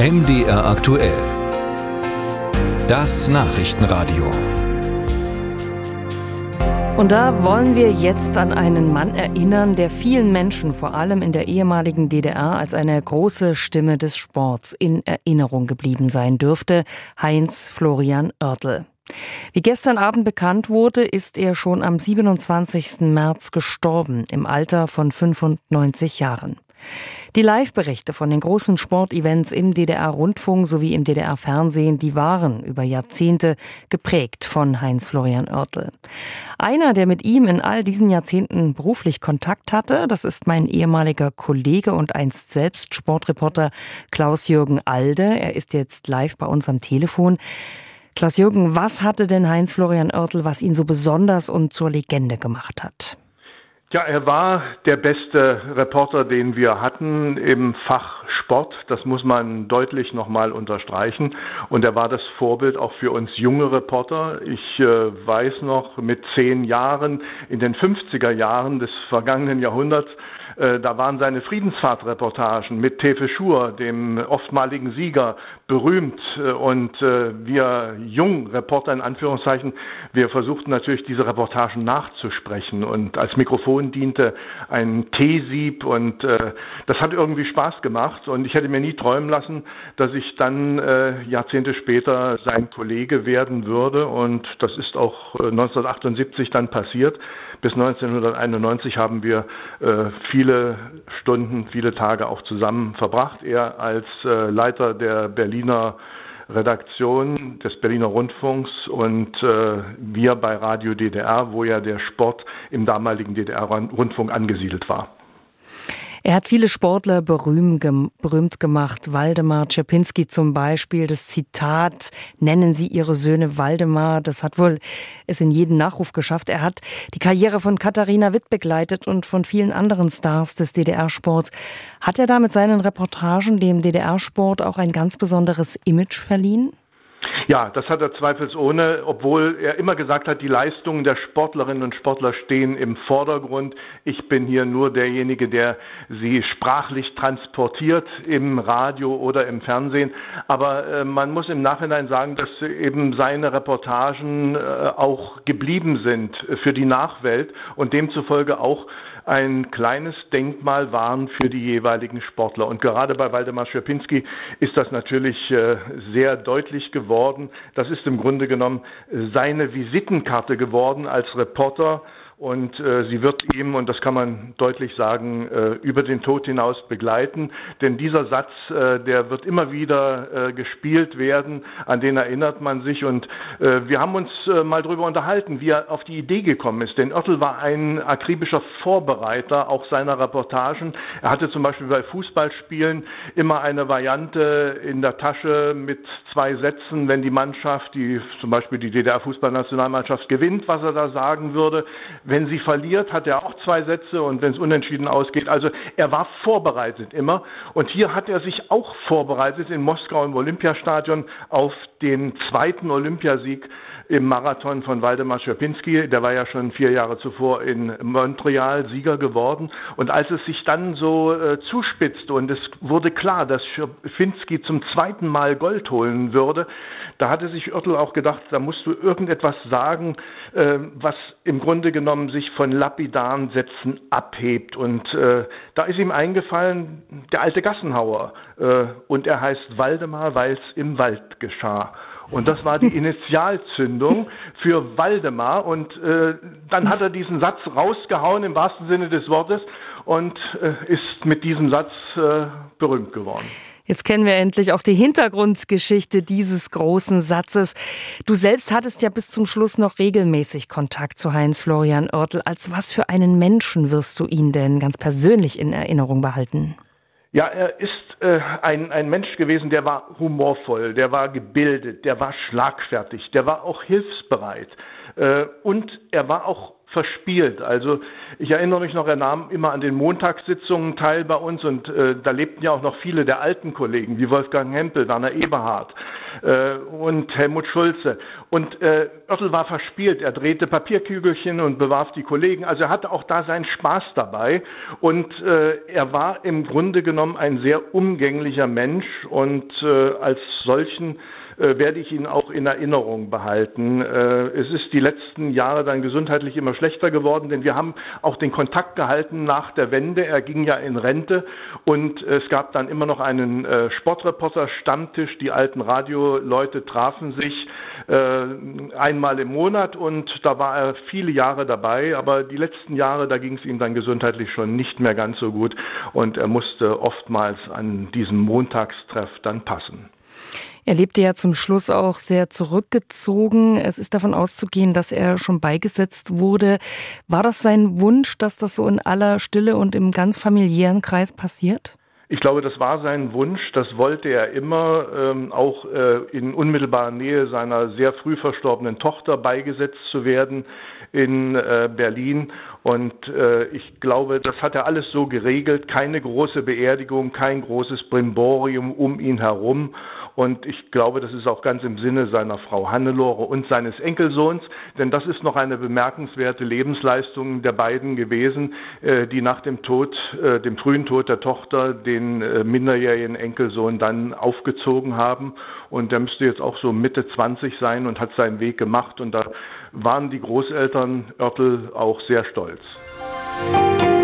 MDR aktuell. Das Nachrichtenradio. Und da wollen wir jetzt an einen Mann erinnern, der vielen Menschen, vor allem in der ehemaligen DDR, als eine große Stimme des Sports in Erinnerung geblieben sein dürfte, Heinz Florian Oertel. Wie gestern Abend bekannt wurde, ist er schon am 27. März gestorben, im Alter von 95 Jahren. Die Live-Berichte von den großen Sportevents im DDR-Rundfunk sowie im DDR-Fernsehen, die waren über Jahrzehnte geprägt von Heinz-Florian Oertel. Einer, der mit ihm in all diesen Jahrzehnten beruflich Kontakt hatte, das ist mein ehemaliger Kollege und einst selbst Sportreporter Klaus-Jürgen Alde. Er ist jetzt live bei uns am Telefon. Klaus-Jürgen, was hatte denn Heinz-Florian Oertel, was ihn so besonders und zur Legende gemacht hat? Ja, er war der beste Reporter, den wir hatten im Fach Sport. Das muss man deutlich nochmal unterstreichen. Und er war das Vorbild auch für uns junge Reporter. Ich äh, weiß noch, mit zehn Jahren, in den 50er Jahren des vergangenen Jahrhunderts, äh, da waren seine Friedensfahrtreportagen mit Tefe Schur, dem oftmaligen Sieger, berühmt. Äh, und äh, wir jungen Reporter in Anführungszeichen, wir versuchten natürlich diese Reportagen nachzusprechen. Und als Mikrofon diente ein T-Sieb und das hat irgendwie Spaß gemacht. Und ich hätte mir nie träumen lassen, dass ich dann Jahrzehnte später sein Kollege werden würde. Und das ist auch 1978 dann passiert. Bis 1991 haben wir äh, viele Stunden, viele Tage auch zusammen verbracht. Er als äh, Leiter der Berliner Redaktion des Berliner Rundfunks und äh, wir bei Radio DDR, wo ja der Sport im damaligen DDR-Rundfunk angesiedelt war. Er hat viele Sportler berühmt gemacht. Waldemar Czerpinski zum Beispiel. Das Zitat, nennen Sie Ihre Söhne Waldemar, das hat wohl es in jeden Nachruf geschafft. Er hat die Karriere von Katharina Witt begleitet und von vielen anderen Stars des DDR-Sports. Hat er da mit seinen Reportagen dem DDR-Sport auch ein ganz besonderes Image verliehen? Ja, das hat er zweifelsohne, obwohl er immer gesagt hat, die Leistungen der Sportlerinnen und Sportler stehen im Vordergrund. Ich bin hier nur derjenige, der sie sprachlich transportiert im Radio oder im Fernsehen. Aber äh, man muss im Nachhinein sagen, dass eben seine Reportagen äh, auch geblieben sind für die Nachwelt und demzufolge auch ein kleines Denkmal waren für die jeweiligen Sportler. Und gerade bei Waldemar Schwerpinski ist das natürlich äh, sehr deutlich geworden. Das ist im Grunde genommen seine Visitenkarte geworden als Reporter und äh, sie wird ihm, und das kann man deutlich sagen, äh, über den Tod hinaus begleiten. Denn dieser Satz, äh, der wird immer wieder äh, gespielt werden, an den erinnert man sich. Und äh, wir haben uns äh, mal darüber unterhalten, wie er auf die Idee gekommen ist. Denn Oertel war ein akribischer Vorbereiter auch seiner Reportagen. Er hatte zum Beispiel bei Fußballspielen immer eine Variante in der Tasche mit zwei Sätzen, wenn die Mannschaft, die zum Beispiel die DDR-Fußballnationalmannschaft gewinnt, was er da sagen würde wenn sie verliert, hat er auch zwei Sätze und wenn es unentschieden ausgeht. Also er war vorbereitet immer. Und hier hat er sich auch vorbereitet in Moskau im Olympiastadion auf den zweiten Olympiasieg im Marathon von Waldemar Schwerpinski. Der war ja schon vier Jahre zuvor in Montreal Sieger geworden. Und als es sich dann so äh, zuspitzte und es wurde klar, dass Schwerpinski zum zweiten Mal Gold holen würde, da hatte sich Oertel auch gedacht, da musst du irgendetwas sagen, äh, was im Grunde genommen sich von lapidaren Sätzen abhebt. Und äh, da ist ihm eingefallen, der alte Gassenhauer. Äh, und er heißt Waldemar, weil es im Wald geschah. Und das war die Initialzündung für Waldemar. Und äh, dann hat er diesen Satz rausgehauen im wahrsten Sinne des Wortes und äh, ist mit diesem Satz äh, berühmt geworden. Jetzt kennen wir endlich auch die Hintergrundgeschichte dieses großen Satzes. Du selbst hattest ja bis zum Schluss noch regelmäßig Kontakt zu Heinz Florian Oertel. Als was für einen Menschen wirst du ihn denn ganz persönlich in Erinnerung behalten? Ja, er ist äh, ein, ein Mensch gewesen, der war humorvoll, der war gebildet, der war schlagfertig, der war auch hilfsbereit. Äh, und er war auch verspielt. Also ich erinnere mich noch, er nahm immer an den Montagssitzungen teil bei uns und äh, da lebten ja auch noch viele der alten Kollegen, wie Wolfgang Hempel, Werner Eberhardt äh, und Helmut Schulze. Und äh, Oertel war verspielt, er drehte Papierkügelchen und bewarf die Kollegen. Also er hatte auch da seinen Spaß dabei und äh, er war im Grunde genommen ein sehr umgänglicher Mensch und äh, als solchen werde ich ihn auch in Erinnerung behalten. Äh, es ist die letzten Jahre dann gesundheitlich immer schlechter geworden, denn wir haben auch den Kontakt gehalten nach der Wende. Er ging ja in Rente und es gab dann immer noch einen äh, Sportreporter-Stammtisch. Die alten Radioleute trafen sich einmal im Monat und da war er viele Jahre dabei, aber die letzten Jahre, da ging es ihm dann gesundheitlich schon nicht mehr ganz so gut und er musste oftmals an diesem Montagstreff dann passen. Er lebte ja zum Schluss auch sehr zurückgezogen. Es ist davon auszugehen, dass er schon beigesetzt wurde. War das sein Wunsch, dass das so in aller Stille und im ganz familiären Kreis passiert? Ich glaube, das war sein Wunsch, das wollte er immer, ähm, auch äh, in unmittelbarer Nähe seiner sehr früh verstorbenen Tochter beigesetzt zu werden in äh, Berlin. Und äh, ich glaube, das hat er alles so geregelt, keine große Beerdigung, kein großes Brimborium um ihn herum. Und ich glaube, das ist auch ganz im Sinne seiner Frau Hannelore und seines Enkelsohns, denn das ist noch eine bemerkenswerte Lebensleistung der beiden gewesen, äh, die nach dem Tod, äh, dem frühen Tod der Tochter, den äh, minderjährigen Enkelsohn dann aufgezogen haben. Und der müsste jetzt auch so Mitte 20 sein und hat seinen Weg gemacht. Und da waren die Großeltern Örtel auch sehr stolz.